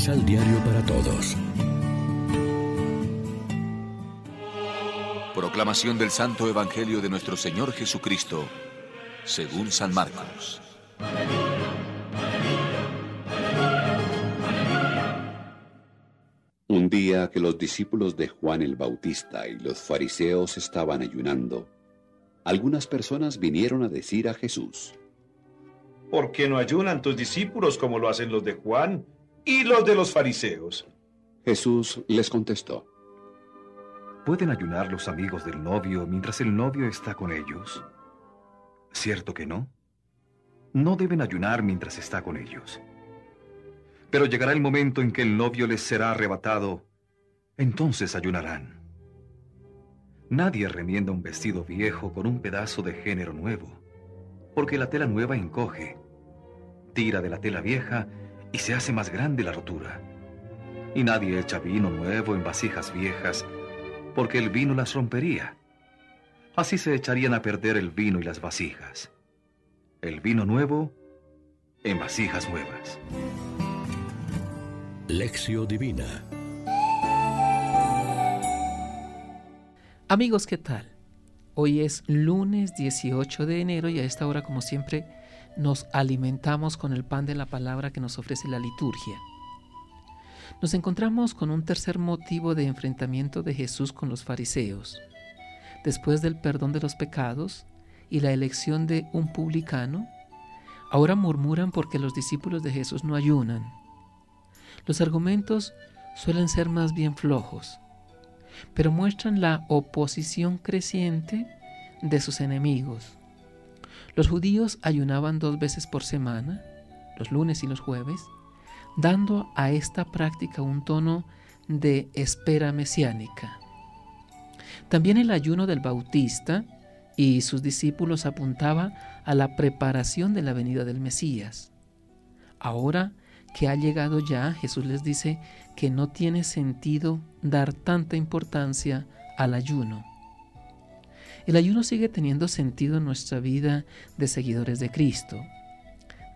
Misal Diario para Todos. Proclamación del Santo Evangelio de nuestro Señor Jesucristo, según San Marcos. Un día que los discípulos de Juan el Bautista y los fariseos estaban ayunando, algunas personas vinieron a decir a Jesús, ¿Por qué no ayunan tus discípulos como lo hacen los de Juan y los de los fariseos? Jesús les contestó, ¿Pueden ayunar los amigos del novio mientras el novio está con ellos? ¿Cierto que no? No deben ayunar mientras está con ellos. Pero llegará el momento en que el novio les será arrebatado, entonces ayunarán. Nadie remienda un vestido viejo con un pedazo de género nuevo, porque la tela nueva encoge, tira de la tela vieja y se hace más grande la rotura. Y nadie echa vino nuevo en vasijas viejas, porque el vino las rompería. Así se echarían a perder el vino y las vasijas. El vino nuevo en vasijas nuevas. Lección Divina Amigos, ¿qué tal? Hoy es lunes 18 de enero y a esta hora, como siempre, nos alimentamos con el pan de la palabra que nos ofrece la liturgia. Nos encontramos con un tercer motivo de enfrentamiento de Jesús con los fariseos. Después del perdón de los pecados y la elección de un publicano, ahora murmuran porque los discípulos de Jesús no ayunan. Los argumentos suelen ser más bien flojos, pero muestran la oposición creciente de sus enemigos. Los judíos ayunaban dos veces por semana, los lunes y los jueves, dando a esta práctica un tono de espera mesiánica. También el ayuno del Bautista y sus discípulos apuntaba a la preparación de la venida del Mesías. Ahora que ha llegado ya, Jesús les dice que no tiene sentido dar tanta importancia al ayuno. El ayuno sigue teniendo sentido en nuestra vida de seguidores de Cristo.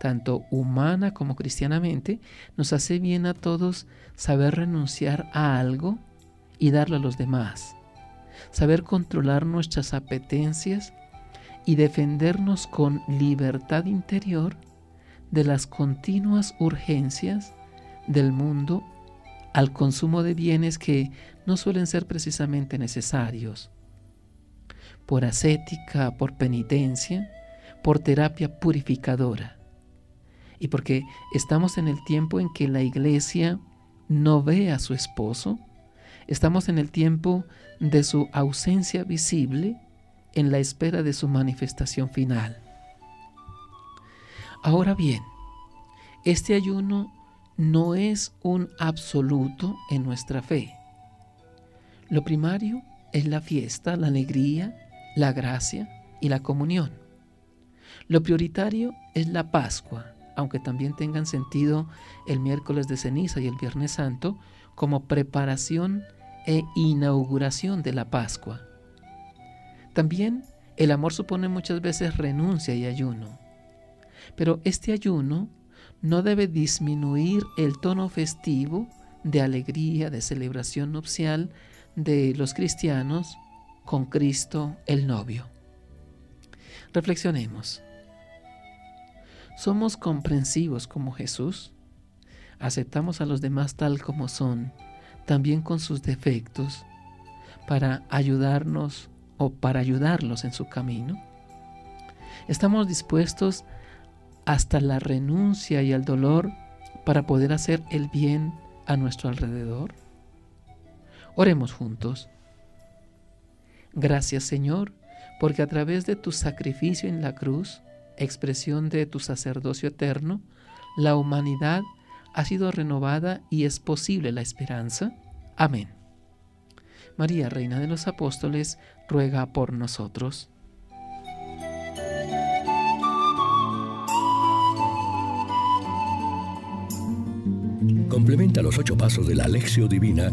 Tanto humana como cristianamente, nos hace bien a todos saber renunciar a algo y darlo a los demás. Saber controlar nuestras apetencias y defendernos con libertad interior de las continuas urgencias del mundo al consumo de bienes que no suelen ser precisamente necesarios. Por ascética, por penitencia, por terapia purificadora. Y porque estamos en el tiempo en que la iglesia no ve a su esposo, estamos en el tiempo de su ausencia visible en la espera de su manifestación final. Ahora bien, este ayuno no es un absoluto en nuestra fe. Lo primario es la fiesta, la alegría, la gracia y la comunión. Lo prioritario es la Pascua, aunque también tengan sentido el miércoles de ceniza y el viernes santo como preparación e inauguración de la Pascua. También el amor supone muchas veces renuncia y ayuno. Pero este ayuno no debe disminuir el tono festivo de alegría, de celebración nupcial de los cristianos con Cristo el novio. Reflexionemos. ¿Somos comprensivos como Jesús? ¿Aceptamos a los demás tal como son, también con sus defectos, para ayudarnos o para ayudarlos en su camino? ¿Estamos dispuestos hasta la renuncia y el dolor para poder hacer el bien a nuestro alrededor? Oremos juntos. Gracias Señor, porque a través de tu sacrificio en la cruz, expresión de tu sacerdocio eterno, la humanidad ha sido renovada y es posible la esperanza. Amén. María, Reina de los Apóstoles, ruega por nosotros. Complementa los ocho pasos de la Alexio Divina